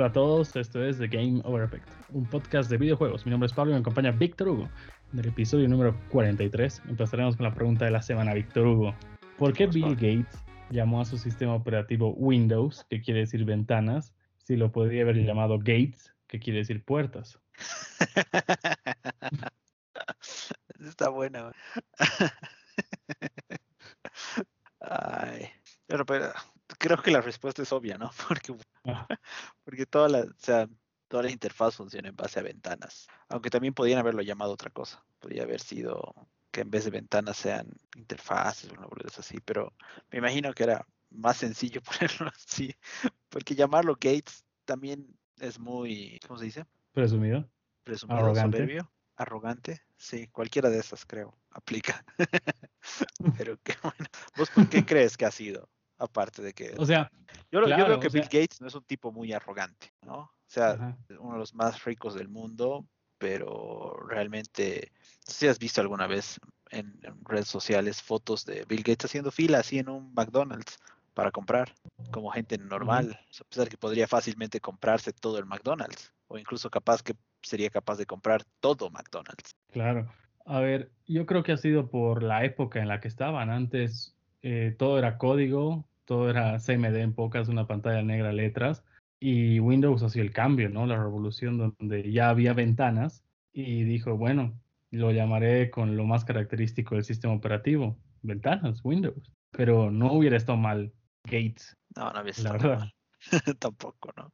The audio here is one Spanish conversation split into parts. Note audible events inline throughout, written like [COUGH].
Hola a todos, esto es The Game Over Effect, un podcast de videojuegos. Mi nombre es Pablo y me acompaña Víctor Hugo. En el episodio número 43 empezaremos con la pregunta de la semana, Víctor Hugo. ¿Por qué Bill Gates llamó a su sistema operativo Windows, que quiere decir ventanas, si lo podría haber llamado Gates, que quiere decir puertas? [LAUGHS] Está buena. [LAUGHS] Ay, pero, pero creo que la respuesta es obvia, ¿no? [LAUGHS] Porque, Ah, porque toda la, o sea, toda la interfaz funciona en base a ventanas. Aunque también podrían haberlo llamado otra cosa. Podría haber sido que en vez de ventanas sean interfaces o una así, pero me imagino que era más sencillo [LAUGHS] ponerlo así, porque llamarlo Gates también es muy, ¿cómo se dice? Presumido. Presumido, Arrogante. soberbio, arrogante. Sí, cualquiera de esas creo aplica. [LAUGHS] pero qué bueno. ¿Vos por qué crees que ha sido? Aparte de que O sea, yo, creo que sea- Bill Gates no es un tipo muy arrogante, ¿no? O sea, ajá. uno de los más ricos del mundo, pero realmente, no sé si has visto alguna vez en, en redes sociales fotos de Bill Gates haciendo fila así en un McDonald's para comprar, como gente normal, a pesar que podría fácilmente comprarse todo el McDonald's, o incluso capaz que sería capaz de comprar todo McDonald's. Claro. A ver, yo creo que ha sido por la época en la que estaban. Antes eh, todo era código, todo era CMD en pocas, una pantalla negra, letras, y Windows hacía el cambio, ¿no? La revolución donde ya había ventanas y dijo, bueno, lo llamaré con lo más característico del sistema operativo, ventanas, Windows. Pero no hubiera estado mal Gates, No, no la estado verdad. mal. [LAUGHS] [LAUGHS] Tampoco, ¿no?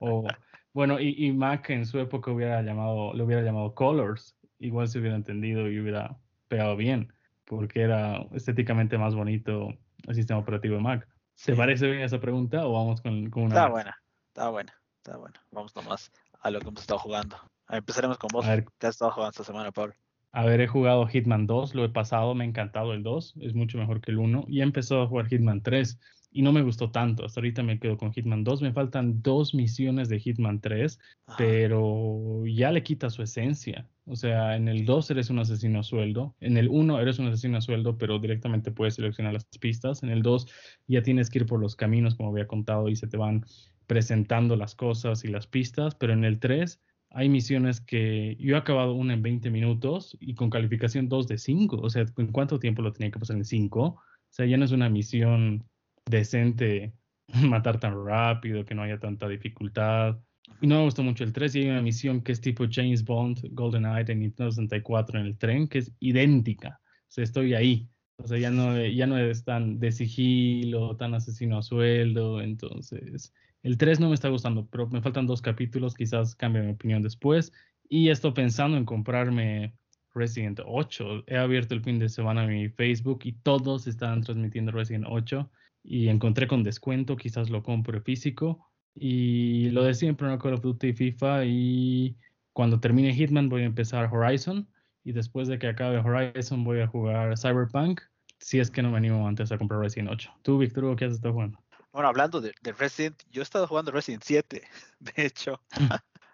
O, bueno, y, y Mac en su época hubiera llamado, le hubiera llamado Colors, igual se hubiera entendido y hubiera pegado bien, porque era estéticamente más bonito el sistema operativo de Mac. ¿Te Sí. parece bien esa pregunta o vamos con, con una Está más? buena, está buena, está buena. Vamos nomás a lo que hemos estado jugando. A ver, Empezaremos con vos. A ver. ¿Qué has estado jugando esta semana, Pablo? A ver, he jugado Hitman 2, lo he pasado, me ha encantado el 2, es mucho mejor que el 1, y he empezado a jugar Hitman 3 y no me gustó tanto, hasta ahorita me quedo con Hitman 2, me faltan dos misiones de Hitman 3, Ajá. pero ya le quita su esencia. O sea, en el 2 eres un asesino a sueldo, en el 1 eres un asesino a sueldo, pero directamente puedes seleccionar las pistas, en el 2 ya tienes que ir por los caminos, como había contado, y se te van presentando las cosas y las pistas, pero en el 3 hay misiones que yo he acabado una en 20 minutos y con calificación 2 de 5, o sea, ¿en cuánto tiempo lo tenía que pasar en 5? O sea, ya no es una misión decente [LAUGHS] matar tan rápido, que no haya tanta dificultad. Y no me gustó mucho el 3 y hay una misión que es tipo James Bond, GoldenEye de Nintendo 64 en el tren, que es idéntica. O sea, estoy ahí. O sea, ya no, ya no es tan de sigilo, tan asesino a sueldo. Entonces, el 3 no me está gustando, pero me faltan dos capítulos, quizás cambie mi opinión después. Y estoy pensando en comprarme Resident 8. He abierto el fin de semana mi Facebook y todos están transmitiendo Resident 8 y encontré con descuento, quizás lo compre físico. Y lo de siempre, no Call of Duty y FIFA. Y cuando termine Hitman voy a empezar Horizon. Y después de que acabe Horizon voy a jugar Cyberpunk. Si es que no me animo antes a comprar Resident 8. ¿Tú, Víctor, qué has estado jugando? Bueno, hablando de, de Resident, yo he estado jugando Resident 7, [LAUGHS] de hecho.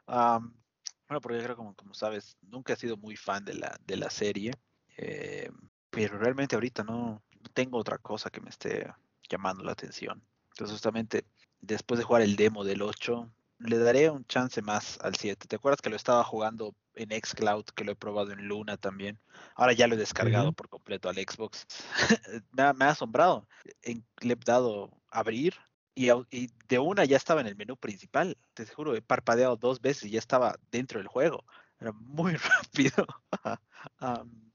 Am, bueno, porque creo como, como sabes, nunca he sido muy fan de la, de la serie. eh, pero realmente ahorita no, no tengo otra cosa que me esté llamando la atención. Entonces, justamente después de jugar el demo del 8, le daré un chance más al 7. ¿Te acuerdas que lo estaba jugando en Xcloud, que lo he probado en Luna también? Ahora ya lo he descargado por completo al Xbox. [LAUGHS] me, ha, me ha asombrado. En- le he dado abrir y, de una ya estaba en el menú principal. Te juro, he parpadeado dos veces y ya estaba dentro del juego. Era muy [LAUGHS] rápido. [LAUGHS]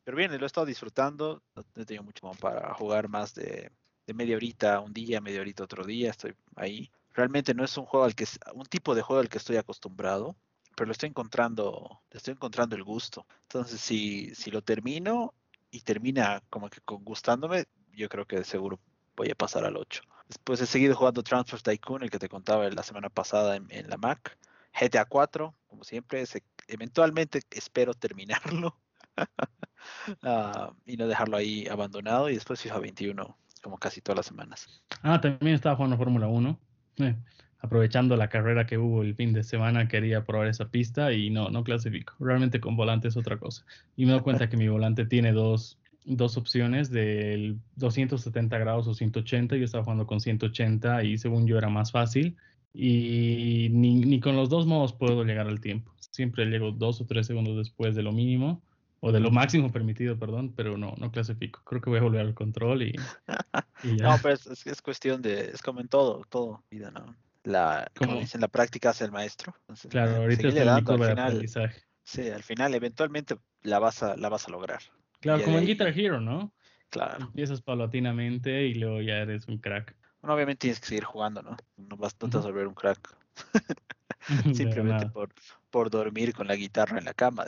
Pero bien, lo he estado disfrutando. No no he tenido mucho para jugar más de, de media horita un día, media horita otro día. Estoy ahí. Realmente no es un juego al que un tipo de juego al que estoy acostumbrado, pero lo estoy encontrando, le estoy encontrando el gusto. Entonces, si, si lo termino y termina como que con gustándome, yo creo que de seguro voy a pasar al 8. Después he seguido jugando Transfer Tycoon, el que te contaba la semana pasada en, la Mac. GTA 4, como siempre, se- eventualmente espero terminarlo [LAUGHS] ah, y no dejarlo ahí abandonado. Y después FIFA 21, como casi todas las semanas. Ah, también estaba jugando Fórmula 1. Eh, aprovechando la carrera que hubo el fin de semana, quería probar esa pista y no, no clasifico. Realmente con volante es otra cosa. Y me doy cuenta que mi volante tiene dos, dos opciones del 270 grados o 180. Yo estaba jugando con 180 y según yo era más fácil. y ni, ni, con los dos modos puedo llegar al tiempo. Siempre llego dos o tres segundos después de lo mínimo, o de lo máximo permitido, perdón, pero no, no clasifico. Creo que voy a volver al control y, [LAUGHS] No, pero es, es, cuestión de, es como en todo, todo vida, ¿no? La, como, dicen, la práctica hace el maestro. claro, ahorita es el curva de aprendizaje. Sí, al final, eventualmente la vas a, la vas a lograr. Claro, como en Guitar Hero, ¿no? Claro. Empiezas paulatinamente y luego ya eres un crack. Bueno, obviamente tienes que seguir jugando, ¿no? No vas a volver un crack. [LAUGHS] [LAUGHS] Simplemente por, por dormir con la guitarra en la cama.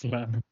Claro.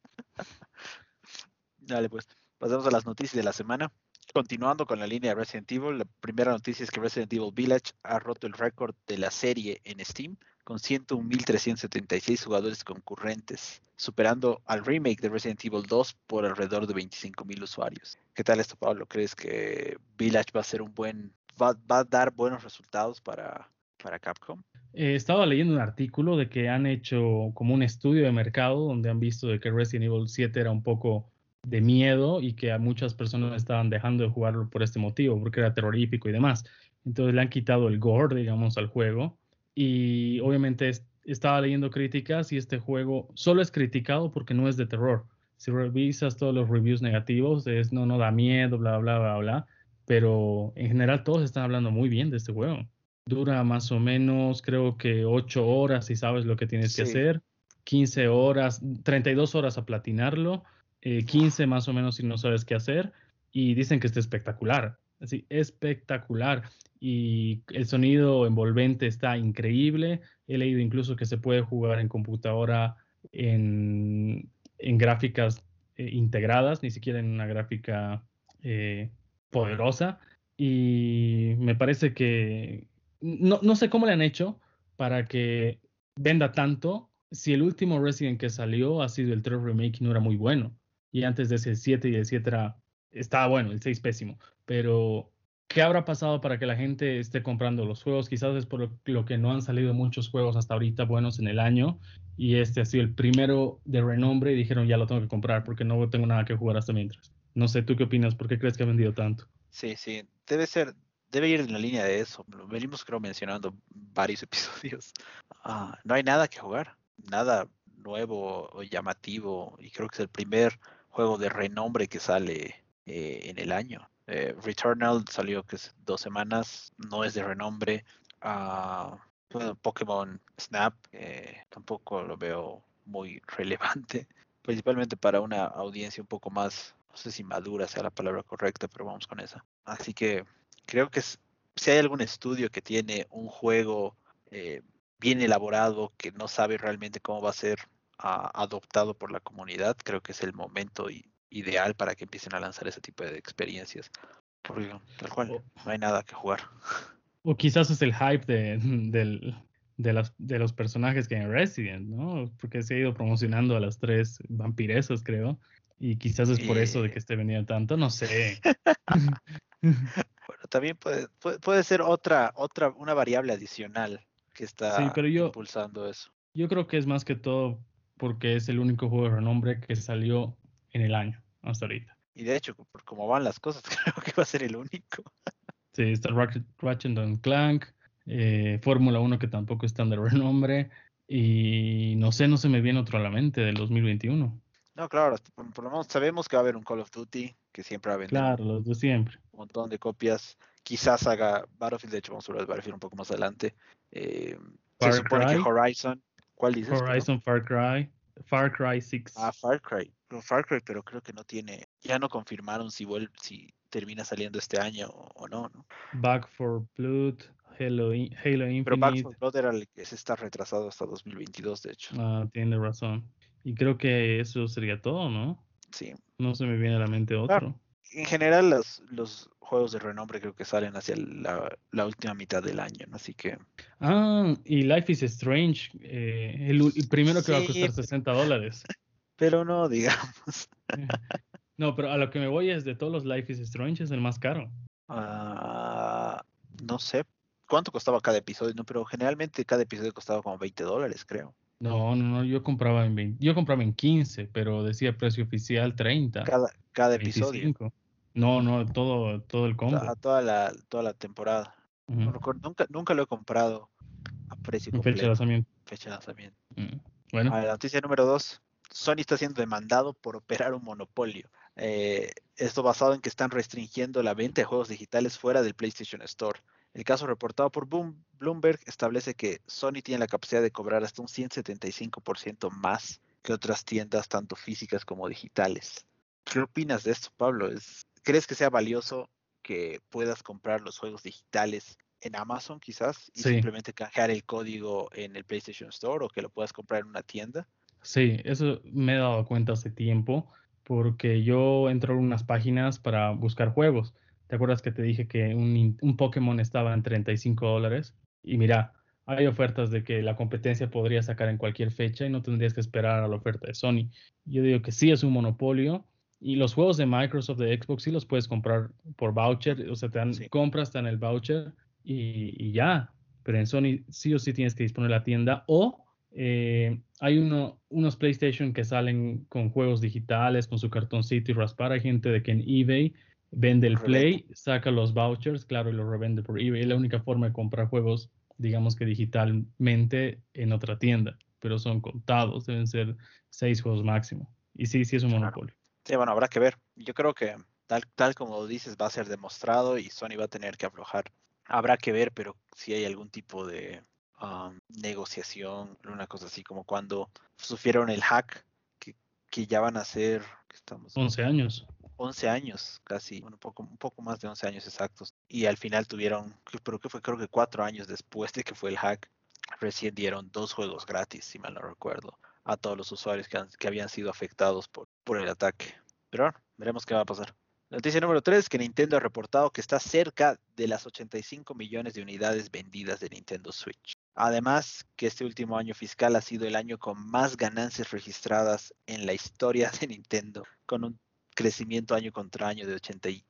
Dale, pues. Pasamos a las noticias de la semana. Continuando con la línea de Resident Evil, la primera noticia es que Resident Evil Village ha roto el récord de la serie en Steam con 101.376 jugadores concurrentes, superando al remake de Resident Evil 2 por alrededor de 25.000 usuarios. ¿Qué tal esto, Pablo? ¿Crees que Village va a ser un buen, va, a dar buenos resultados para, para Capcom? Eh, estaba leyendo un artículo de que han hecho como un estudio de mercado donde han visto de que Resident Evil 7 era un poco de miedo y que a muchas personas estaban dejando de jugarlo por este motivo, porque era terrorífico y demás. Entonces le han quitado el gore, digamos, al juego. Y obviamente estaba leyendo críticas y este juego solo es criticado porque no es de terror. Si revisas todos los reviews negativos, es no, no da miedo, bla, bla, bla, bla. Pero en general todos están hablando muy bien de este juego. Dura más o menos, creo que 8 horas si sabes lo que tienes que hacer. 15 horas, 32 horas a platinarlo 15 eh, más o menos si no sabes qué hacer, y dicen que está espectacular, así, espectacular, y el sonido envolvente está increíble, he leído incluso que se puede jugar en computadora en, en gráficas eh, integradas, ni siquiera en una gráfica eh, poderosa, y me parece que no, no sé cómo le han hecho para que venda tanto si el último Resident que salió ha sido el 3 Remake no era muy bueno y antes de ese 7 y el 7 era, estaba bueno, el 6 pésimo, pero ¿qué habrá pasado para que la gente esté comprando los juegos? Quizás es por lo, que no han salido muchos juegos hasta ahorita buenos en el año y este ha sido el primero de renombre y dijeron ya lo tengo que comprar porque no tengo nada que jugar hasta mientras. No sé, ¿tú qué opinas? ¿Por qué crees que ha vendido tanto? Sí, sí, debe ser, debe ir en la línea de eso. Lo venimos creo mencionando varios [LAUGHS] episodios. Ah, no hay nada que jugar, nada nuevo o llamativo y creo que es el primer juego de renombre que sale eh, en el año. Eh, Returnal salió que es dos semanas, no es de renombre. Uh, Pokémon Snap eh, tampoco lo veo muy [LAUGHS] relevante, principalmente para una audiencia un poco más, no sé si madura sea la palabra correcta, pero vamos con esa. Así que creo que si hay algún estudio que tiene un juego bien elaborado, que no sabe realmente cómo va a ser adoptado por la comunidad, creo que es el momento ideal para que empiecen a lanzar ese tipo de experiencias. Porque tal cual, no hay nada que jugar. O quizás es el hype de, del, de, las, de los personajes que hay en Resident, ¿no? Porque se ha ido promocionando a las tres vampiresas, creo. Y quizás es por eso de que esté vendiendo tanto, no sé. [LAUGHS] también puede, puede, ser otra, otra, una variable adicional que está impulsando eso. Yo creo que es más que todo porque es el único juego de renombre que salió en el año hasta ahorita. Y de hecho, por cómo van las cosas, [LAUGHS] creo que va a ser el único. sí, está Ratchet Clank, eh, Fórmula 1 que tampoco está de renombre, y no sé, no se me viene otro a la mente del 2021. No, claro, por, lo menos sabemos que va a haber un Call of Duty que siempre va a vender. Claro, los de siempre. Montón de copias. Quizás haga Battlefield, de hecho vamos a hablar de Battlefield un poco más adelante. Eh, se supone que Horizon, ¿Cuál dices? Horizon, Far Cry, Far Cry 6. Ah, Far Cry. Far Cry, pero creo que no tiene, ya no confirmaron si vuelve, si termina saliendo este año o, no, ¿no? Back for Blood, Halo, Halo Infinite. Pero Back for Blood era el que se está retrasado hasta 2022, de hecho. Ah, tiene razón. Y creo que eso sería todo, ¿no? Sí. No se me viene a la mente otro. En general, los, los juegos de renombre creo que salen hacia la, última mitad del año, así que... Ah, y Life is Strange, eh, el, primero que va a costar 60 dólares. Pero no, digamos. [LAUGHS] No, pero a lo que me voy es de todos los Life is Strange es el más caro. Ah, no sé cuánto costaba cada episodio, no, pero generalmente cada episodio costaba como 20 dólares, creo. No, no, no, yo compraba en 20, yo compraba en 15, pero decía precio oficial 30. Cada, cada episodio. No, no, todo, todo el combo. Toda, la, toda la temporada. nunca, nunca lo he comprado a precio completo. Fecha de lanzamiento. Fecha de lanzamiento. Mm, bueno. la noticia número dos. Sony está siendo demandado por operar un monopolio. Eh, esto basado en que están restringiendo la venta de juegos digitales fuera del PlayStation Store. El caso reportado por Bloomberg establece que Sony tiene la capacidad de cobrar hasta un 175% más que otras tiendas, tanto físicas como digitales. ¿Qué opinas de esto, Pablo? ¿Crees que sea valioso que puedas comprar los juegos digitales en Amazon quizás y simplemente canjear el código en el PlayStation Store o que lo puedas comprar en una tienda? Sí, eso me he dado cuenta hace tiempo porque yo entro en unas páginas para buscar juegos. ¿Te acuerdas que te dije que un, un Pokémon estaba en 35 dólares? Y mira, hay ofertas de que la competencia podría sacar en cualquier fecha y no tendrías que esperar a la oferta de Sony. Yo digo que sí es un monopolio y los juegos de Microsoft de Xbox sí los puedes comprar por voucher, o sea, te dan compras, te dan el voucher y, ya. Pero en Sony sí o sí tienes que disponer la tienda o eh, hay uno, unos PlayStation que salen con juegos digitales, con su cartoncito y raspar. Hay gente de que en eBay vende el Play, saca los vouchers, claro, y lo revende por eBay. Es la única forma de comprar juegos, digamos que digitalmente en otra tienda, pero son contados, deben ser seis juegos máximo. Y sí, sí es un monopolio. Sí, bueno, habrá que ver. Yo creo que tal, tal como dices va a ser demostrado y Sony va a tener que aflojar. Habrá que ver, pero si hay algún tipo de um, negociación, una cosa así como cuando sufrieron el hack, que, que ya van a ser, estamos 11 años. 11 años, casi, un poco, un poco más de 11 años exactos. Y al final tuvieron, pero que fue creo que cuatro años después de que fue el hack, recién dieron dos juegos gratis, si mal no recuerdo, a todos los usuarios que, habían sido afectados por, el ataque. Pero veremos qué va a pasar. Noticia número 3, que Nintendo ha reportado que está cerca de las 85 millones de unidades vendidas de Nintendo Switch. Además, que este último año fiscal ha sido el año con más ganancias registradas en la historia de Nintendo, con un crecimiento año contra año de 81%.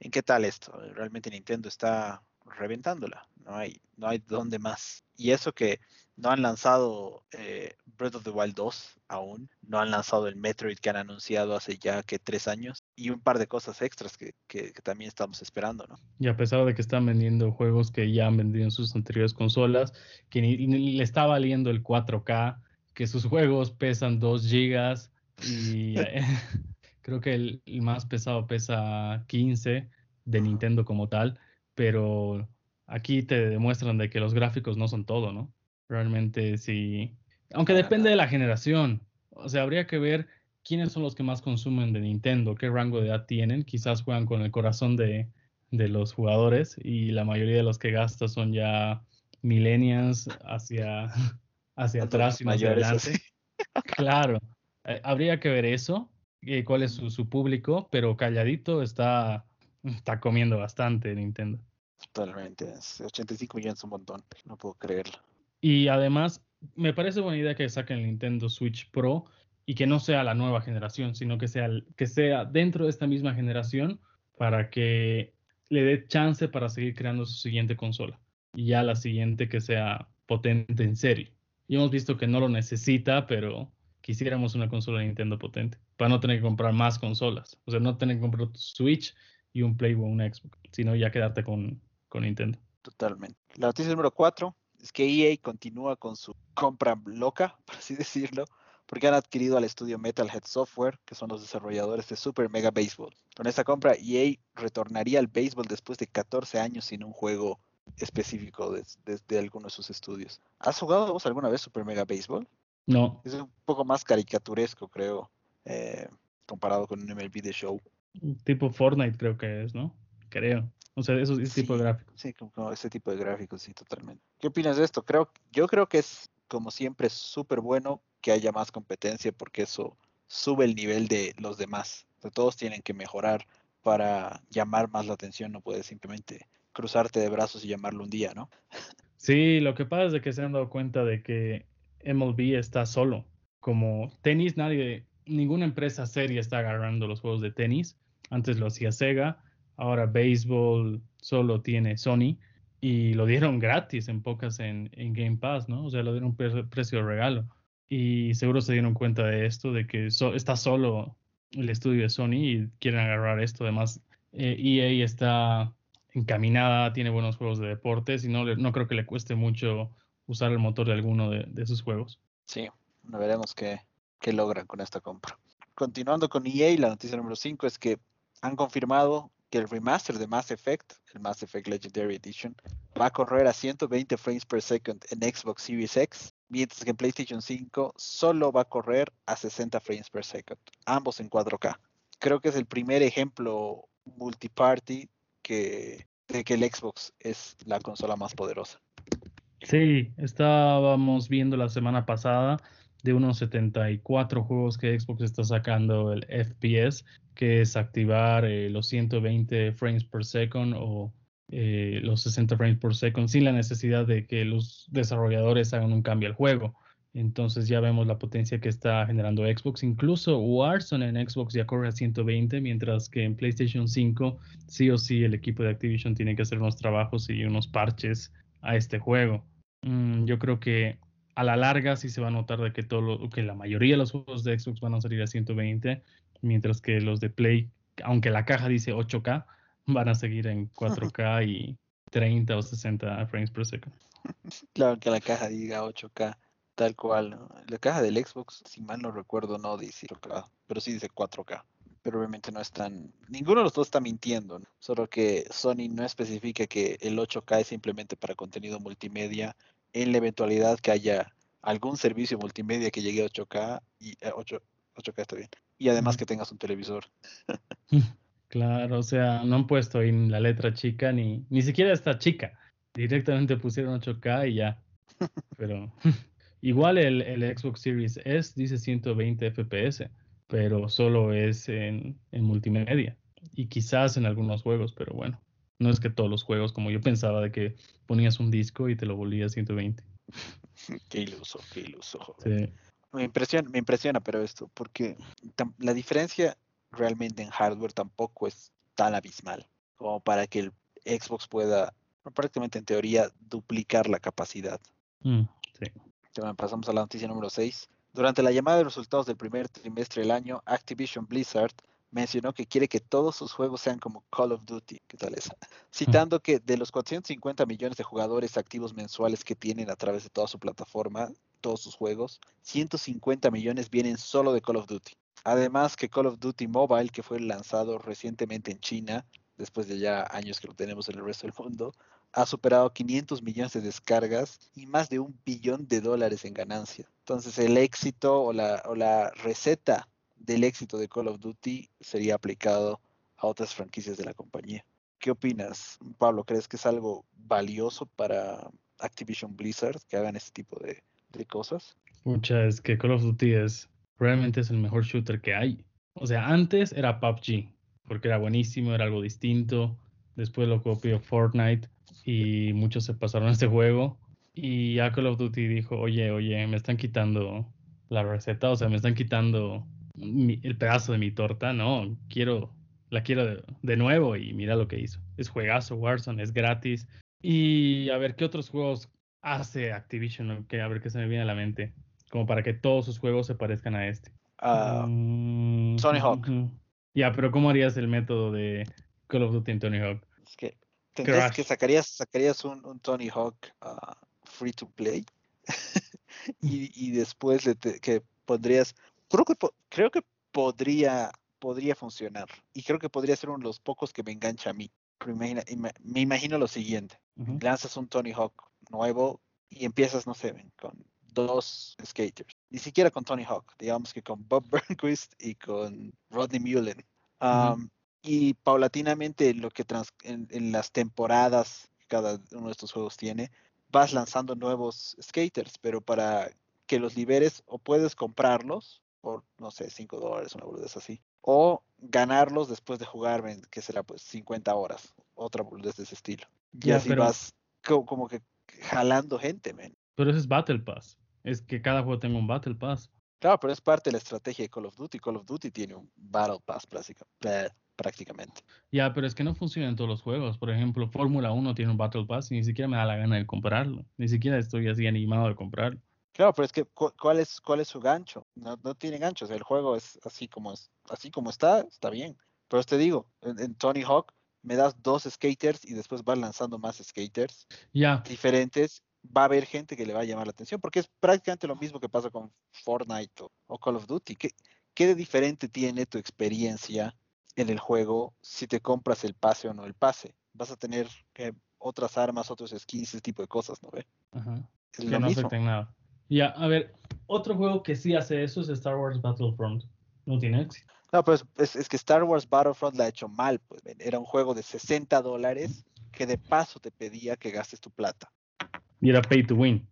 ¿En qué tal esto? Realmente Nintendo está reventándola, no hay, no hay dónde más. Y eso que no han lanzado eh, Breath of the Wild 2 aún, no han lanzado el Metroid que han anunciado hace ya que tres años y un par de cosas extras que, también estamos esperando, ¿no? Y a pesar de que están vendiendo juegos que ya han vendido en sus anteriores consolas, que ni, le está valiendo el 4K, que sus juegos pesan 2 gigas y [LAUGHS] [LAUGHS] creo que el, más pesado pesa 15 de Nintendo como tal, pero aquí te demuestran de que los gráficos no son todo, ¿no? Realmente sí. Aunque depende de la generación. O sea, habría que ver quiénes son los que más consumen de Nintendo, qué rango de edad tienen. Quizás juegan con el corazón de, los jugadores y la mayoría de los que gastan son ya millennials hacia, [LAUGHS] hacia atrás y más adelante. [LAUGHS] Claro, eh, habría que ver eso, eh, cuál es su, público, pero calladito está, está comiendo bastante Nintendo. Totalmente, 85 millones es un montón, no puedo creerlo. Y además, me parece buena idea que saquen el Nintendo Switch Pro y que no sea la nueva generación, sino que sea, que sea dentro de esta misma generación para que le dé chance para seguir creando su siguiente consola. Y ya la siguiente que sea potente en serie. Y hemos visto que no lo necesita, pero quisiéramos una consola de Nintendo potente para no tener que comprar más consolas. O sea, no tener que comprar tu Switch y un Play o un Xbox, sino ya quedarte con, con Nintendo. Totalmente. La noticia número 4 es que EA continúa con su compra loca, [LAUGHS] por así decirlo, porque han adquirido al estudio Metalhead Software, que son los desarrolladores de Super Mega Baseball. Con esta compra, EA retornaría al béisbol después de 14 años sin un juego específico de, alguno de sus estudios. ¿Has jugado vos alguna vez Super Mega Baseball? No. Es un poco más caricaturesco, creo, eh, comparado con un MLB de show. Tipo Fortnite creo que es, ¿no? Creo. O sea, ese tipo de gráficos. Sí, como, ese tipo de gráficos, sí, totalmente. ¿Qué opinas de esto? Creo, yo creo que es, como siempre, súper bueno que haya más competencia porque eso sube el nivel de los demás. todos tienen que mejorar para llamar más la atención, no puedes simplemente cruzarte de brazos y llamarlo un día, ¿no? [LAUGHS] Sí, lo que pasa es que se han dado cuenta de que MLB está solo. Como tenis, nadie, ninguna empresa seria está agarrando los juegos de tenis. Antes lo hacía Sega, Ahora béisbol solo tiene Sony y lo dieron gratis en pocas en, Game Pass, ¿no? O sea, lo dieron un precio de regalo. Y seguro se dieron cuenta de esto, de que está solo el estudio de Sony y quieren agarrar esto. Además, EA eh, e está encaminada, tiene buenos juegos de deportes y no, no creo que le cueste mucho usar el motor de alguno de, de sus juegos. Sí, veremos qué, qué logran con esta compra. Continuando con EA, la noticia número 5 es que han confirmado que el remaster de Mass Effect, el Mass Effect Legendary Edition, va a correr a 120 frames per second en Xbox Series X, mientras que en PlayStation 5 solo va a correr a 60 frames per second, ambos en 4K. Creo que es el primer ejemplo multiparty que, de que el Xbox es la consola más poderosa. Sí, estábamos viendo la semana pasada de unos 74 juegos que Xbox está sacando el FPS, que es activar eh, los 120 frames per second o eh, los 60 frames per second sin la necesidad de que los desarrolladores hagan un cambio al juego. Entonces ya vemos la potencia que está generando Xbox. Incluso Warzone en Xbox ya corre a 120, mientras que en PlayStation 5 sí o sí el equipo de Activision tiene que hacer unos trabajos y unos parches a este juego. Mm, yo creo que a la larga sí se va a notar de que, todo que la mayoría de los juegos de Xbox van a salir a 120, mientras que los de Play, aunque la caja dice 8K, van a seguir en 4K y 30 o 60 frames per second. [LAUGHS] Claro que la caja diga 8K, tal cual. La caja del Xbox, si mal no recuerdo, no dice 8K, pero sí dice 4K. Pero obviamente no están, ninguno de los dos está mintiendo, solo que Sony no especifica que el 8K es simplemente para contenido multimedia en la eventualidad que haya algún servicio multimedia que llegue a 8K y 8, eh, 8K está bien. Y además que tengas un televisor. [LAUGHS] Claro, o sea, no han puesto ahí la letra chica ni ni siquiera esta chica. Directamente pusieron 8K y ya. [LAUGHS] Pero [LAUGHS] igual el, el Xbox Series S dice 120 FPS, pero solo es en, en multimedia y quizás en algunos juegos, pero bueno. No es que todos los juegos, como yo pensaba, de que ponías un disco y te lo volvías [LAUGHS] 120. Qué iluso, qué iluso. Me impresiona, me impresiona, pero esto, porque la diferencia realmente en hardware tampoco es tan abismal como para que el Xbox pueda, prácticamente en teoría, duplicar la capacidad. Mm, sí. pasamos a la noticia número 6. Durante la llamada de resultados del primer trimestre del año, Activision Blizzard mencionó que quiere que todos sus juegos sean como Call of Duty. ¿Qué tal esa? [LAUGHS] Citando que de los 450 millones de jugadores activos mensuales que tienen a través de toda su plataforma, todos sus juegos, 150 millones vienen solo de Call of Duty. Además que Call of Duty Mobile, que fue lanzado recientemente en China, después de ya años que lo tenemos en el resto del mundo, ha superado 500 millones de descargas y más de un billón de dólares en ganancia. Entonces el éxito o la, o la receta del éxito de Call of Duty sería aplicado a otras franquicias de la compañía. ¿Qué opinas, Pablo? ¿Crees que es algo valioso para Activision Blizzard que hagan este tipo de, cosas? Mucha, es que Call of Duty es realmente es el mejor shooter que hay. O sea, antes era PUBG, porque era buenísimo, era algo distinto. Después lo copió Fortnite y muchos se pasaron a este juego. Y ya Call of Duty dijo, oye, oye, me están quitando la receta, o sea, me están quitando el pedazo de mi torta, no, quiero, la quiero de, nuevo y mira lo que hizo. Es juegazo, Warzone, es gratis. Y a ver qué otros juegos hace Activision, que a ver qué se me viene a la mente, como para que todos sus juegos se parezcan a este. Uh, Tony Hawk. Ya, pero ¿cómo harías el método de Call of Duty en Tony Hawk? Es que tendrías que sacarías, sacarías un, Tony Hawk uh, free to play [LAUGHS] y, y, después que pondrías creo que, creo que podría, podría funcionar. Y creo que podría ser uno de los pocos que me engancha a mí. me, imagino lo siguiente. Lanzas un Tony Hawk nuevo y empiezas, no sé, con dos skaters. Ni siquiera con Tony Hawk, digamos que con Bob [LAUGHS] Burnquist y con Rodney Mullen. Y paulatinamente lo que en, en, las temporadas que cada uno de estos juegos tiene, vas lanzando nuevos skaters, pero para que los liberes o puedes comprarlos por, no sé, 5 dólares, una boludez así. O ganarlos después de jugar, que será pues 50 horas, otra boludez de ese estilo. Y así vas como, que jalando gente, men. Pero eso es Battle Pass. Es que cada juego tenga un Battle Pass. Claro, pero es parte de la estrategia de Call of Duty. Call of Duty tiene un Battle Pass prácticamente. Ya, pero es que no funciona en todos los juegos. Por ejemplo, Fórmula 1 tiene un Battle Pass y ni siquiera me da la gana de comprarlo. Ni siquiera estoy así animado de comprarlo. Claro, pero es que ¿cuál es, cuál es su gancho? No, no tiene ganchos, el juego es así como es, así como está, está bien. Pero te digo, en, Tony Hawk me das dos skaters y después vas lanzando más skaters diferentes, va a haber gente que le va a llamar la atención, porque es prácticamente lo mismo que pasa con Fortnite o, o Call of Duty. ¿Qué, ¿Qué de diferente tiene tu experiencia en el juego si te compras el pase o no el pase? Vas a tener eh, otras armas, otros skins, ese tipo de cosas, ¿no ve? ajá. Es que lo no mismo. nada. Ya, a ver, otro juego que sí hace eso es Star Wars Battlefront. No tiene éxito. No, pues es, es que Star Wars Battlefront la ha hecho mal, pues era un juego de 60 dólares que de paso te pedía que gastes tu plata. Y era pay to win.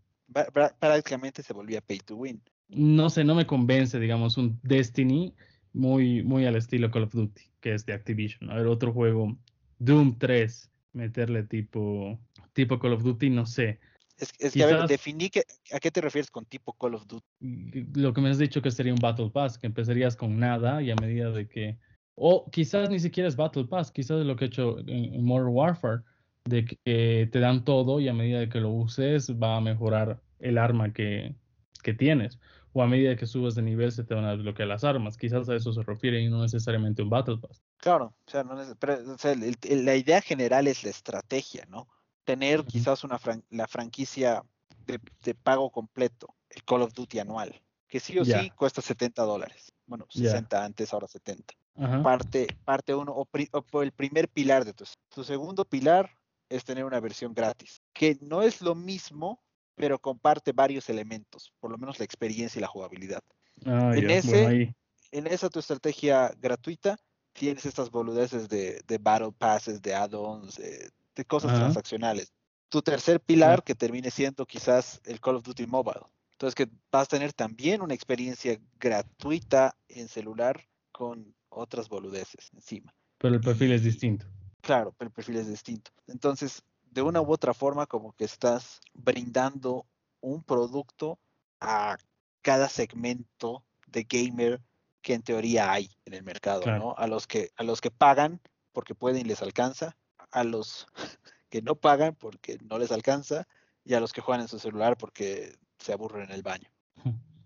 Prácticamente se volvía pay to win. No sé, no me convence, digamos, un Destiny muy, muy al estilo Call of Duty, que es de Activision. A ver, otro juego, Doom 3, meterle tipo, tipo Call of Duty, no sé. Es, es que, a ver, Quizás- definí que, a qué te refieres con tipo Call of Duty. Lo que me has dicho que sería un Battle Pass, que empezarías con nada y a medida de que... O quizás ni siquiera es Battle Pass, quizás es lo que he hecho en, Modern Warfare, de que te dan todo y a medida de que lo uses va a mejorar el arma que, que tienes. O a medida que subas de nivel se te van a desbloquear las armas. Quizás a eso se refiere y no necesariamente un Battle Pass. Claro, o sea, no pero, o sea, el- el- la idea general es la estrategia, ¿no? Tener quizás una fran- la franquicia de, de pago completo, el Call of Duty anual, que sí o sí cuesta 70 dólares. Bueno, Ya. 60 antes, ahora 70. Ajá. Parte, parte uno, o, pri- o el primer pilar de tu. Tu segundo pilar es tener una versión gratis, que no es lo mismo, pero comparte varios elementos, por lo menos la experiencia y la jugabilidad. Ah, en ese- bueno, en esa tu estrategia gratuita tienes estas boludeces de, de battle passes, de add-ons, de, de cosas transaccionales. Tu tercer pilar que termine siendo quizás el Call of Duty Mobile. Entonces que vas a tener también una experiencia gratuita en celular con otras boludeces encima. Pero el perfil es distinto. Claro, pero el perfil es distinto. Entonces, de una u otra forma, como que estás brindando un producto a cada segmento de gamer que en teoría hay en el mercado, Claro. ¿no? A los que, a los que pagan porque pueden y les alcanza, a los [LAUGHS] que no pagan porque no les alcanza, y a los que juegan en su celular porque se aburren en el baño.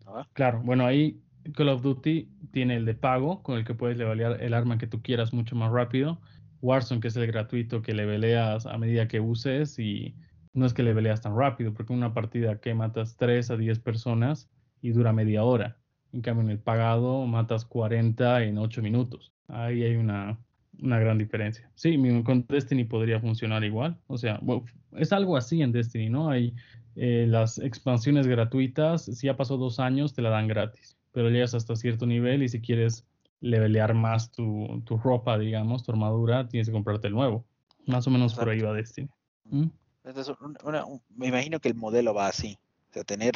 ¿no? Claro, bueno, ahí Call of Duty tiene el de pago, con el que puedes levelear el arma que tú quieras mucho más rápido. Warzone, que es el gratuito, que leveleas a medida que uses y no es que leveleas tan rápido, porque una partida que matas 3 a 10 personas y dura media hora. En cambio, en el pagado matas 40 en 8 minutos. Ahí hay una, una gran diferencia. Sí, mi- con Destiny podría funcionar igual. O sea, bueno, es algo así en Destiny, ¿no? Hay eh, las expansiones gratuitas, si ya pasó dos años, te la dan gratis, pero llegas hasta cierto nivel y si quieres levelear más tu, tu ropa, digamos, tu armadura, tienes que comprarte el nuevo. Más o menos por ahí va Destiny. ¿Mm? Entonces, una- me imagino que el modelo va así. O sea, tener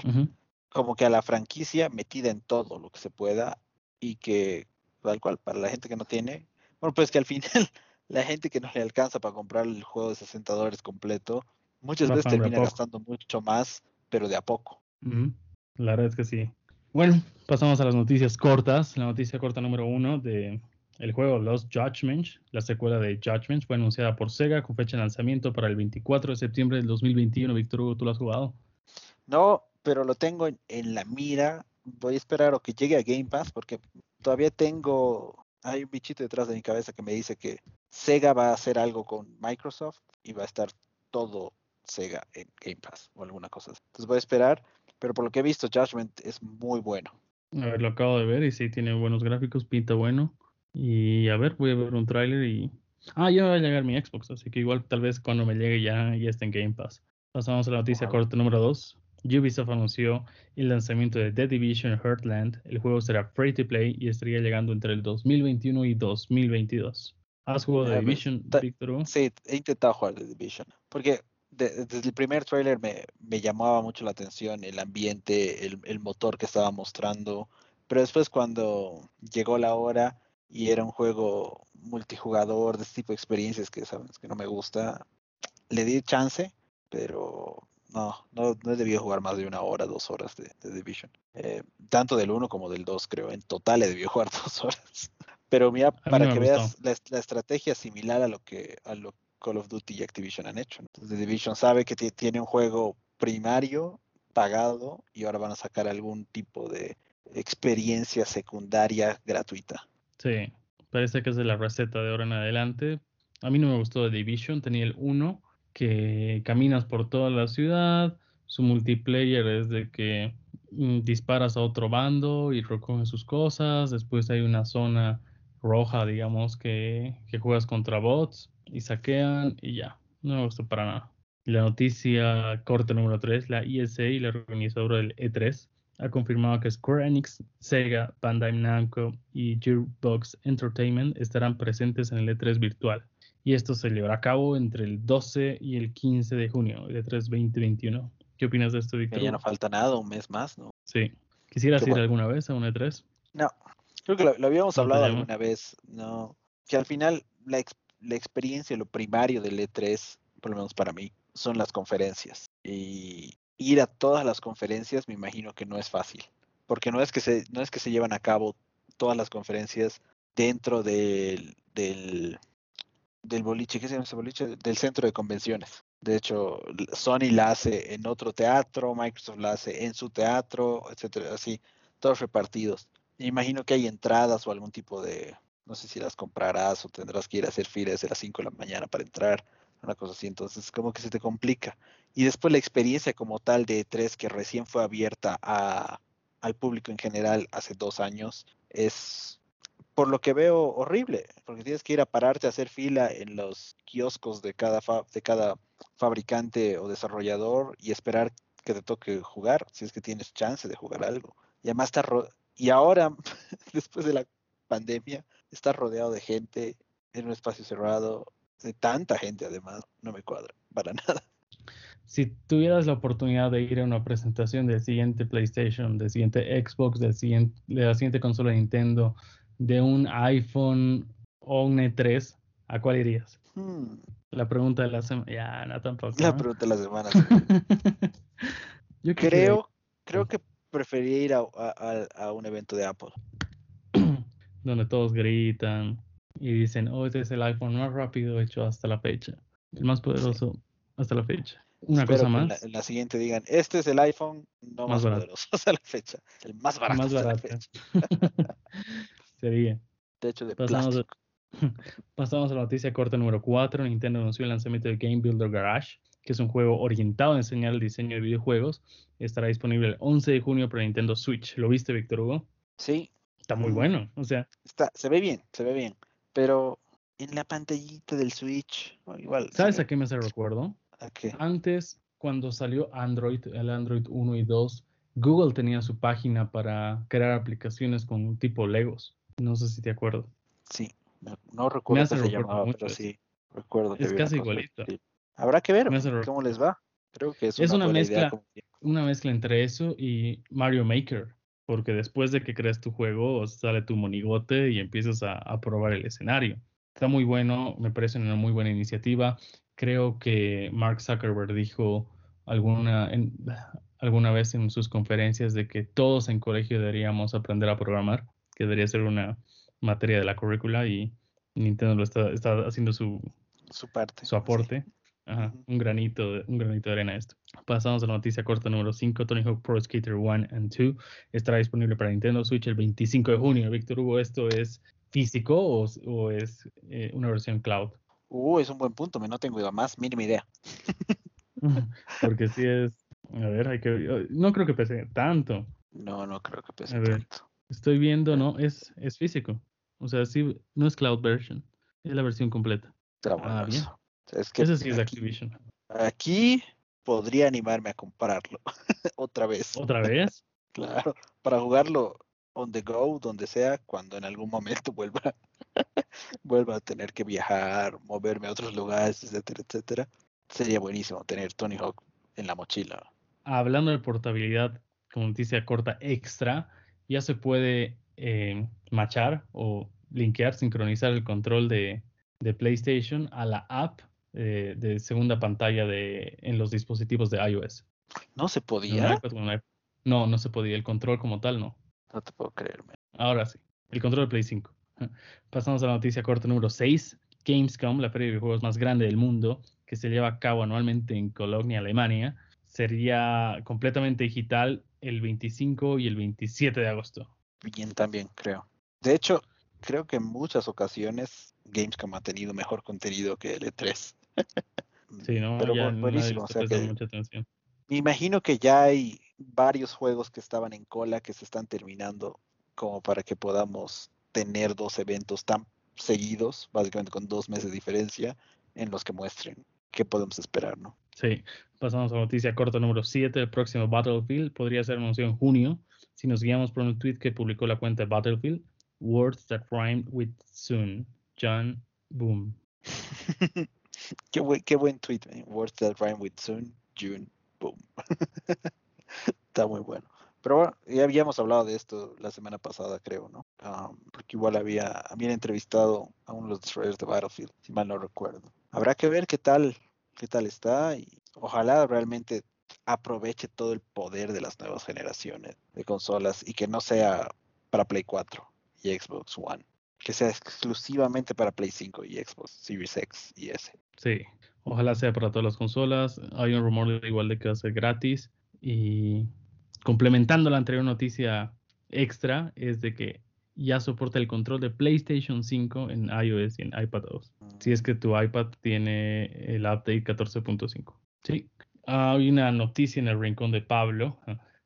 como que a la franquicia metida en todo lo que se pueda y que tal cual para la gente que no tiene, bueno, pues que al final [LAUGHS] la gente que no le alcanza para comprar el juego de 60 dólares completo, muchas veces termina gastando mucho más, pero de a poco. La verdad es que sí. Bueno, pasamos a las noticias cortas. La noticia corta número uno de el juego Lost Judgment, la secuela de Judgment, fue anunciada por Sega con fecha de lanzamiento para el 24 de septiembre del 2021. Víctor Hugo, ¿tú lo has jugado? No, pero lo tengo en, en la mira. Voy a esperar a que llegue a Game Pass porque todavía tengo, hay un bichito detrás de mi cabeza que me dice que Sega va a hacer algo con Microsoft y va a estar todo Sega en Game Pass o alguna cosa. así. Entonces voy a esperar, pero por lo que he visto, Judgment es muy bueno. A ver, lo acabo de ver y sí, tiene buenos gráficos, pinta bueno. Y a ver, voy a ver un tráiler y... Ah, ya me va a llegar mi Xbox, así que igual tal vez cuando me llegue ya, ya esté en Game Pass. Pasamos a la noticia corta número 2. Ubisoft anunció el lanzamiento de The Division Heartland. El juego será free to play y estaría llegando entre el 2021 y 2022. ¿Has jugado The Division, Víctor? Sí, he intentado jugar The Division, porque de- desde el primer trailer me, me llamaba mucho la atención el ambiente, el, el motor que estaba mostrando, pero después cuando llegó la hora y era un juego multijugador de este tipo de experiencias que sabes que no me gusta, le di chance, pero no, no, no he debido jugar más de una hora, dos horas de, de Division. Eh, tanto del 1 como del 2, creo. En total he debido jugar [LAUGHS] dos horas. Pero mira, para que veas la, est- la estrategia similar a lo que a lo Call of Duty y Activision han hecho. ¿no? Entonces, The Division sabe que ti- tiene un juego primario, pagado, y ahora van a sacar algún tipo de experiencia secundaria gratuita. Sí, parece que es de la receta de ahora en adelante. A mí no me gustó The Division, tenía el 1, que caminas por toda la ciudad, su multiplayer es de que mm, disparas a otro bando y recoges sus cosas, después hay una zona roja, digamos, que, que juegas contra bots y saquean y ya, no me gustó para nada. La noticia corta número 3, la ESA y la organizadora del E3 ha confirmado que Square Enix, Sega, Bandai Namco y Gearbox Entertainment estarán presentes en el E3 virtual. Y esto se llevará a cabo entre el 12 y el 15 de junio, el E3 2021. ¿Qué opinas de esto, Víctor? Ya no falta nada, un mes más, ¿no? Sí. ¿Quisieras ir alguna vez a un E3? No, creo que lo, habíamos hablado alguna vez, ¿no? Que al final la, la experiencia, lo primario del E3, por lo menos para mí, son las conferencias. Y ir a todas las conferencias me imagino que no es fácil, porque no es que se, no es que se llevan a cabo todas las conferencias dentro del, del, del boliche, ¿qué se llama ese boliche? Del centro de convenciones. De hecho, Sony la hace en otro teatro, Microsoft la hace en su teatro, etcétera, así, todos repartidos. Me imagino que hay entradas o algún tipo de, no sé si las comprarás o tendrás que ir a hacer filas de las 5 de la mañana para entrar una cosa así, entonces como que se te complica. Y después la experiencia como tal de E3 que recién fue abierta a, al público en general hace dos años es, por lo que veo, horrible, porque tienes que ir a pararte a hacer fila en los kioscos de cada, de cada fabricante o desarrollador y esperar que te toque jugar, si es que tienes chance de jugar algo. Y además está y ahora, [LAUGHS] después de la pandemia, está rodeado de gente en un espacio cerrado, de tanta gente además, no me cuadra para [LAUGHS] nada. Si tuvieras la oportunidad de ir a una presentación del siguiente PlayStation, del siguiente Xbox, del siguiente, de la siguiente consola de Nintendo, de un iPhone o un E3, ¿a cuál irías? Hmm. La pregunta de la semana. Ya, no tampoco. La pregunta de la semana. [LAUGHS] Yo creo, creo que preferiría ir a, a, un evento de Apple. [CLEARS THROAT] Donde todos gritan y dicen, oh, este es el iPhone más rápido hecho hasta la fecha, el más poderoso hasta la fecha. Una cosa más. En la, siguiente digan, este es el iPhone no más, poderoso [LAUGHS] hasta la fecha, el más barato más hasta la fecha. [LAUGHS] Sería. De hecho, de pasamos, plástico. [LAUGHS] pasamos a la noticia corta número 4. Nintendo anunció el lanzamiento de Game Builder Garage, que es un juego orientado a enseñar el diseño de videojuegos. Estará disponible el 11 de junio para Nintendo Switch. ¿Lo viste, Víctor Hugo? Sí. Está muy bueno, o sea. Está, se ve bien, se ve bien pero en la pantallita del Switch, igual. ¿Sabes a qué me hace recuerdo? ¿A qué? Antes, cuando salió Android, el Android 1 y 2, Google tenía su página para crear aplicaciones con tipo Legos. No sé si te acuerdas. Sí, no, recuerdo cómo se llamaba, pero sí, recuerdo que Es casi igualito. Habrá que ver cómo les va. Creo que es, una, mezcla, una mezcla entre eso y Mario Maker porque después de que creas tu juego sale tu monigote y empiezas a, probar el escenario. Está muy bueno, me parece una muy buena iniciativa. Creo que Mark Zuckerberg dijo alguna, alguna vez en sus conferencias de que todos en colegio deberíamos aprender a programar, que debería ser una materia de la currícula y Nintendo lo está, está haciendo su, su parte. Su aporte. Ajá, un granito, un granito de arena esto. Pasamos a la noticia corta número 5. Tony Hawk Pro Skater 1 and 2 estará disponible para Nintendo Switch el 25 de junio. Víctor Hugo, ¿esto es físico o, es eh, una versión cloud? Uh, es un buen punto. Me no tengo más mínima idea. [LAUGHS] Porque si es. A ver, hay que. No creo que pese tanto. No, no creo que pese tanto. Estoy viendo, no, es, es físico. O sea, sí, no es cloud version. Es la versión completa. ah, bien. Es que Ese sí es Activision. Aquí podría animarme a comprarlo [LAUGHS] otra vez. ¿Otra [LAUGHS] vez? claro, para jugarlo on the go, donde sea, cuando en algún momento [LAUGHS] vuelva, vuelva a tener que viajar, moverme a otros lugares, etcétera, etcétera. Sería buenísimo tener Tony Hawk en la mochila. Hablando de portabilidad, como noticia corta extra, ya se puede eh, machar o linkear, sincronizar el control de, de PlayStation a la app eh, de segunda pantalla de, en los dispositivos de iOS. ¿No se podía? No, no se podía. El control como tal, no. No te puedo creerme. Ahora sí. El control de Play 5. [LAUGHS] Pasamos a la noticia corta número 6. Gamescom, la feria de videojuegos más grande del mundo, que se lleva a cabo anualmente en Colonia, Alemania, sería completamente digital el 25 y el 27 de agosto. Bien, también creo. De hecho, creo que en muchas ocasiones Gamescom ha tenido mejor contenido que el E3. [LAUGHS] Sí, no, Pero ya buenísimo, o sea que- mucha atención. Me imagino que ya hay varios juegos que estaban en cola que se están terminando como para que podamos tener dos eventos tan seguidos, básicamente con dos meses de diferencia, en los que muestren qué podemos esperar, ¿no? Sí, pasamos a noticia corta número 7. El próximo Battlefield podría ser anunciado en junio si nos guiamos por un tweet que publicó la cuenta de Battlefield. Words that rhyme with soon. John Boom. [LAUGHS] qué, buen, qué tweet, eh. Words that rhyme with soon, June, boom. [LAUGHS] Está muy bueno. Pero ya habíamos hablado de esto la semana pasada, creo, ¿no? Um, porque igual había, habían entrevistado a uno de los desarrolladores de Battlefield, si mal no recuerdo. Habrá que ver qué tal, qué tal está y ojalá realmente aproveche todo el poder de las nuevas generaciones de consolas y que no sea para Play 4 y Xbox One, que sea exclusivamente para Play 5 y Xbox Series X y S. Sí, ojalá sea para todas las consolas. Hay un rumor igual de que va a ser gratis. Y complementando la anterior noticia extra, es de que ya soporta el control de PlayStation 5 en iOS y en iPad 2. Si es que tu iPad tiene el update 14.5. Sí. Hay una noticia en el rincón de Pablo.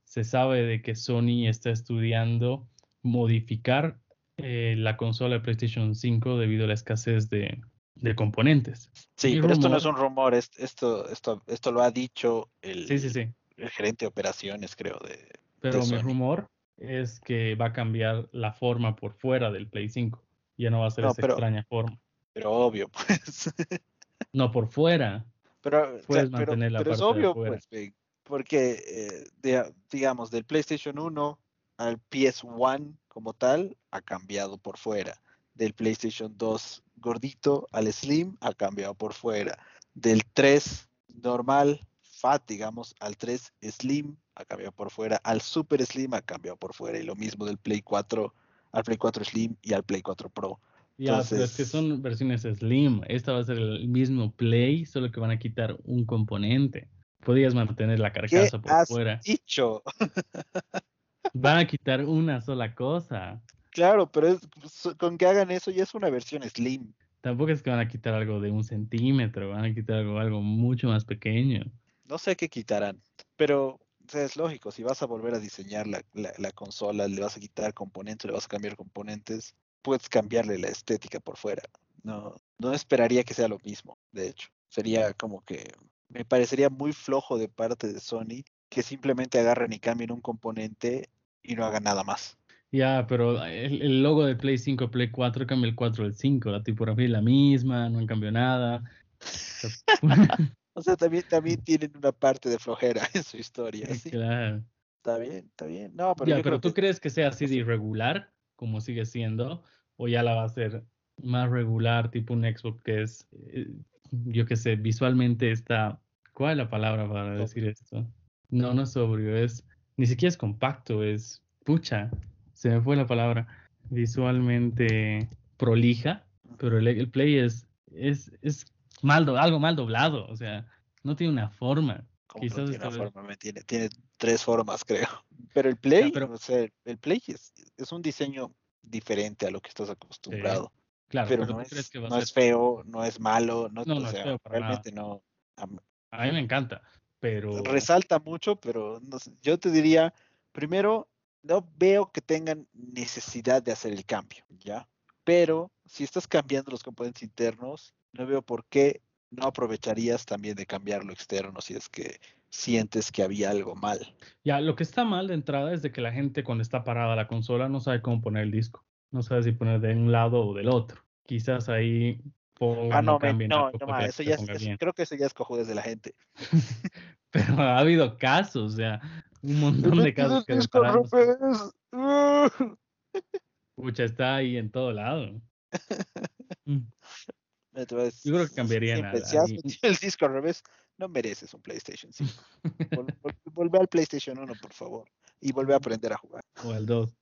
Se sabe de que Sony está estudiando modificar eh, la consola de PlayStation 5 debido a la escasez de, de componentes. Sí, Mi pero esto no es un rumor, es- esto, esto, esto lo ha dicho el, Sí, sí, sí. el gerente de operaciones, creo, de, Pero mi Sony. rumor es que va a cambiar la forma por fuera del Play 5. Ya no va a ser No, esa pero- extraña forma. pero obvio, pues. [LAUGHS] No, por fuera. Pero, o sea, Puedes pero- mantener la pero es parte de obvio, pues, porque, eh, de- digamos, del PlayStation 1 al PS1 como tal, ha cambiado por fuera. Del PlayStation 2 gordito al Slim, ha cambiado por fuera. Del 3 normal, fat, digamos, al 3 Slim, ha cambiado por fuera. Al Super Slim, ha cambiado por fuera. Y lo mismo del Play 4 al Play 4 Slim y al Play 4 Pro. Ya, pero es que Entonces- son versiones Slim. Esta va a ser el mismo Play, solo que van a quitar un componente. Podrías mantener la ¿Qué carcasa por has fuera. dicho? Van a quitar una sola cosa. Claro, pero es- so- con que hagan eso ya es una versión Slim. Tampoco es que van a quitar algo de un centímetro, van a quitar algo, algo mucho más pequeño. No sé qué quitarán, pero es lógico, si vas a volver a diseñar la, la- la consola, le vas a quitar componentes, le vas a cambiar componentes, puedes cambiarle la estética por fuera. No, no esperaría que sea lo mismo, de hecho. Sería como que me parecería muy flojo de parte de Sony que simplemente agarren y cambien un componente y no hagan nada más. Ya, pero el, el logo de Play 5, Play 4 cambia el 4 del 5. La tipografía es la misma, no han cambiado nada. [LAUGHS] [LAUGHS] O sea, también, también tienen una parte de flojera [LAUGHS] en su historia. ¿sí? Claro. Está bien, está bien. No, pero Ya, pero ¿tú que crees que sea así de irregular, como sigue siendo? ¿O ya la va a ser más regular, tipo un Xbox que es, eh, yo qué sé, visualmente está... ¿Cuál es la palabra para decir esto? No, no es sobrio, es... Ni siquiera es compacto, es... Pucha, se me fue la palabra. Visualmente prolija, pero el, el Play es, es, es mal, do- algo mal doblado, o sea, no tiene una forma. no quizás tiene una esta vez- forma, me tiene, tiene tres formas, [LAUGHS] creo. Pero el Play, pero- o sea, el Play es, es un diseño diferente a lo que estás acostumbrado. Claro, pero, pero, no, ¿tú crees es, que va a no ser es feo, no es malo, no, No, o no es feo para nada. realmente no. am- A mí me encanta, pero Resalta mucho, pero no sé, yo te diría, primero, no veo que tengan necesidad de hacer el cambio, ¿ya? Pero si estás cambiando los componentes internos, no veo por qué no aprovecharías también de cambiar lo externo si es que sientes que había algo mal. ya lo que está mal de entrada es de que la gente cuando está parada la consola no sabe cómo poner el disco, no sabe si poner de un lado o del otro. Quizás ahí pongan Ah, no, me- no, no, que eso ya es, creo que eso ya es cojudes de la gente. [LAUGHS] Pero ha habido casos, o sea, un montón de casos que no se- Pucha, está ahí en todo lado. [LAUGHS] Entonces, Yo creo que cambiarían siempre, al- si has metido el disco al revés, no mereces un PlayStation 5. Vol- [LAUGHS] vol- Volve al PlayStation 1, por favor, y vuelve a aprender a jugar. o al 2.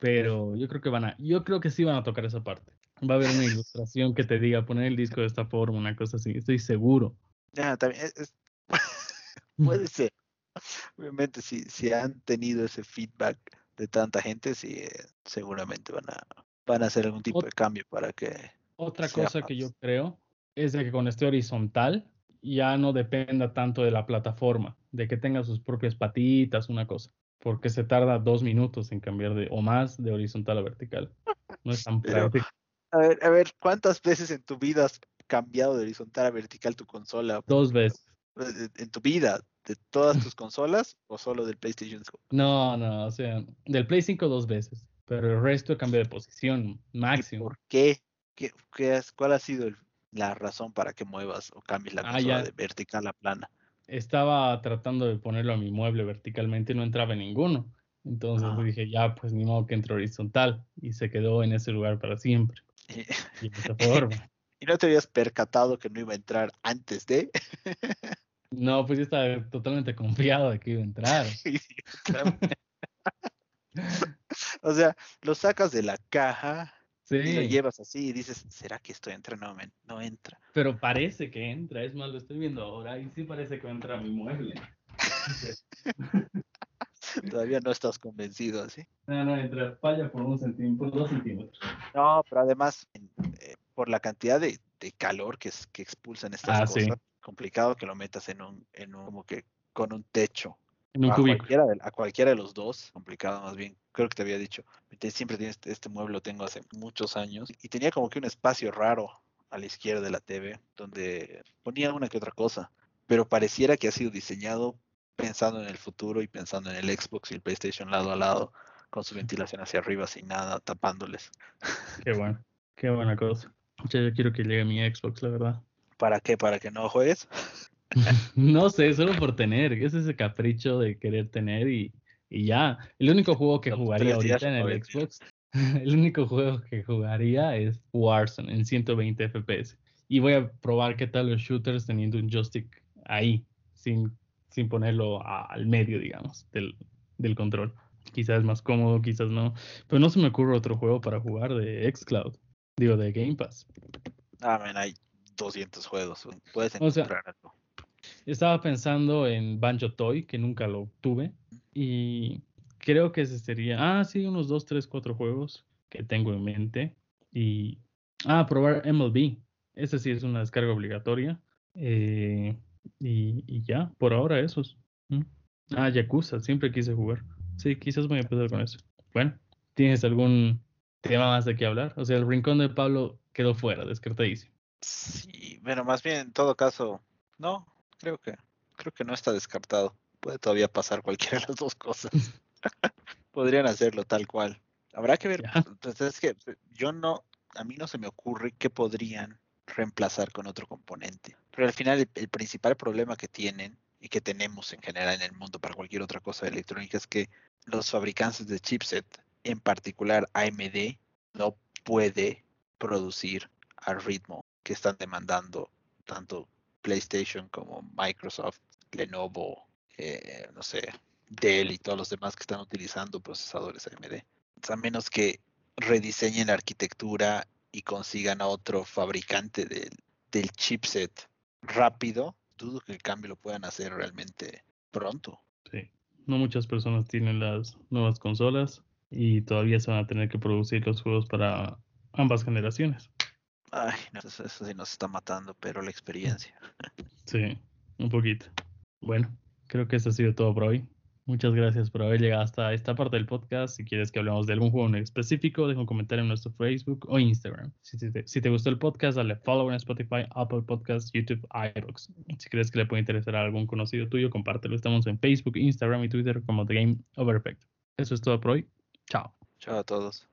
Pero yo creo que van a, yo creo que sí van a tocar esa parte. Va a haber una ilustración que te diga poner el disco de esta forma, una cosa así, estoy seguro. Ya, también es- es- [LAUGHS] puede ser. Obviamente, si, si han tenido ese feedback de tanta gente, sí, eh, seguramente van a, van a hacer algún tipo de cambio para que... Otra cosa que yo creo es de que con este horizontal ya no dependa tanto de la plataforma, de que tenga sus propias patitas, una cosa, porque se tarda dos minutos en cambiar de o más de horizontal a vertical. No es tan práctico. A ver, a ver, ¿cuántas veces en tu vida has cambiado de horizontal a vertical tu consola? Dos veces. Eh, en tu vida, de todas tus [LAUGHS] consolas o solo del PlayStation 5? No, no, o sea, del Play 5 dos veces, pero el resto cambia de posición máximo. ¿Por qué? ¿Qué, qué ¿Cuál ha sido la razón para que muevas o cambies la ah, consola de vertical a plana? Estaba tratando de ponerlo a mi mueble verticalmente y no entraba en ninguno. Entonces ah. dije, ya, pues ni modo que entre horizontal. Y se quedó en ese lugar para siempre. [LAUGHS] y, [LAUGHS] ¿Y no te habías percatado que no iba a entrar antes de? [LAUGHS] No, pues yo estaba totalmente confiado de que iba a entrar. O sea, lo sacas de la caja y lo llevas así y dices, ¿será que esto entra? No, no entra. Pero parece que entra, es más, lo estoy viendo ahora y sí parece que entra a mi mueble. [LAUGHS] Todavía no estás convencido así. No, no, entra, falla por un centímetro, por dos centímetros. No, pero además, eh, por la cantidad de, calor que, que expulsan estas ah, cosas, complicado que lo metas en un, en un como que con un techo. En un a, cualquiera de, a cualquiera de los dos, complicado más bien. Creo que te había dicho, siempre tienes este, este mueble, lo tengo hace muchos años, y tenía como que un espacio raro a la izquierda de la TV, donde ponía una que otra cosa, pero pareciera que ha sido diseñado pensando en el futuro y pensando en el Xbox y el PlayStation lado a lado, con su ventilación hacia arriba sin nada, tapándoles. [LAUGHS] Qué bueno, qué buena cosa. Yo quiero que llegue mi Xbox, la verdad. ¿Para qué? ¿Para que no juegues? [LAUGHS] no sé, solo por tener. Es ese capricho de querer tener y, ya. El único juego que jugaría ahorita en el Xbox, [LAUGHS] el único juego que jugaría es Warzone en 120 FPS. Y voy a probar qué tal los shooters teniendo un joystick ahí, sin, sin ponerlo al medio, digamos, del, del control. Quizás es más cómodo, quizás no. Pero no se me ocurre otro juego para jugar de Xcloud. Digo, de Game Pass. Ah, man, hay 200 juegos. Puedes encontrar Estaba pensando en Banjo Toy, que nunca lo tuve. Y creo que ese sería. Ah, sí, unos 2, 3, 4 juegos que tengo en mente. Y. Ah, probar MLB. Ese sí es una descarga obligatoria. Eh, y, ya, por ahora esos. Ah, Yakuza, siempre quise jugar. Sí, quizás voy a empezar con eso. Bueno, ¿tienes algún tema más de qué hablar? O sea, el rincón de Pablo quedó fuera, descartadísimo. Sí, bueno, más bien en todo caso, no, creo que, creo que no está descartado. Puede todavía pasar cualquiera de las dos cosas. [LAUGHS] Podrían hacerlo tal cual. Habrá que ver. Entonces pues, es que yo no, a mí no se me ocurre que podrían reemplazar con otro componente. Pero al final el, principal problema que tienen y que tenemos en general en el mundo para cualquier otra cosa de electrónica es que los fabricantes de chipset, en particular AMD, no puede producir al ritmo que están demandando tanto PlayStation como Microsoft, Lenovo, eh, no sé, Dell y todos los demás que están utilizando procesadores AMD. A menos que rediseñen la arquitectura y consigan a otro fabricante del, del chipset rápido, dudo que el cambio lo puedan hacer realmente pronto. Sí, no muchas personas tienen las nuevas consolas y todavía se van a tener que producir los juegos para ambas generaciones. Ay, eso, sí nos está matando, pero la experiencia. Sí, un poquito. Bueno, creo que eso ha sido todo por hoy. Muchas gracias por haber llegado hasta esta parte del podcast. Si quieres que hablemos de algún juego en específico, deja un comentario en nuestro Facebook o Instagram. Si, te, gustó el podcast, dale follow en Spotify, Apple Podcasts, YouTube, iBooks. Si crees que le puede interesar a algún conocido tuyo, compártelo. Estamos en Facebook, Instagram y Twitter como The Game Over Effect. Eso es todo por hoy. Chao. Chao a todos.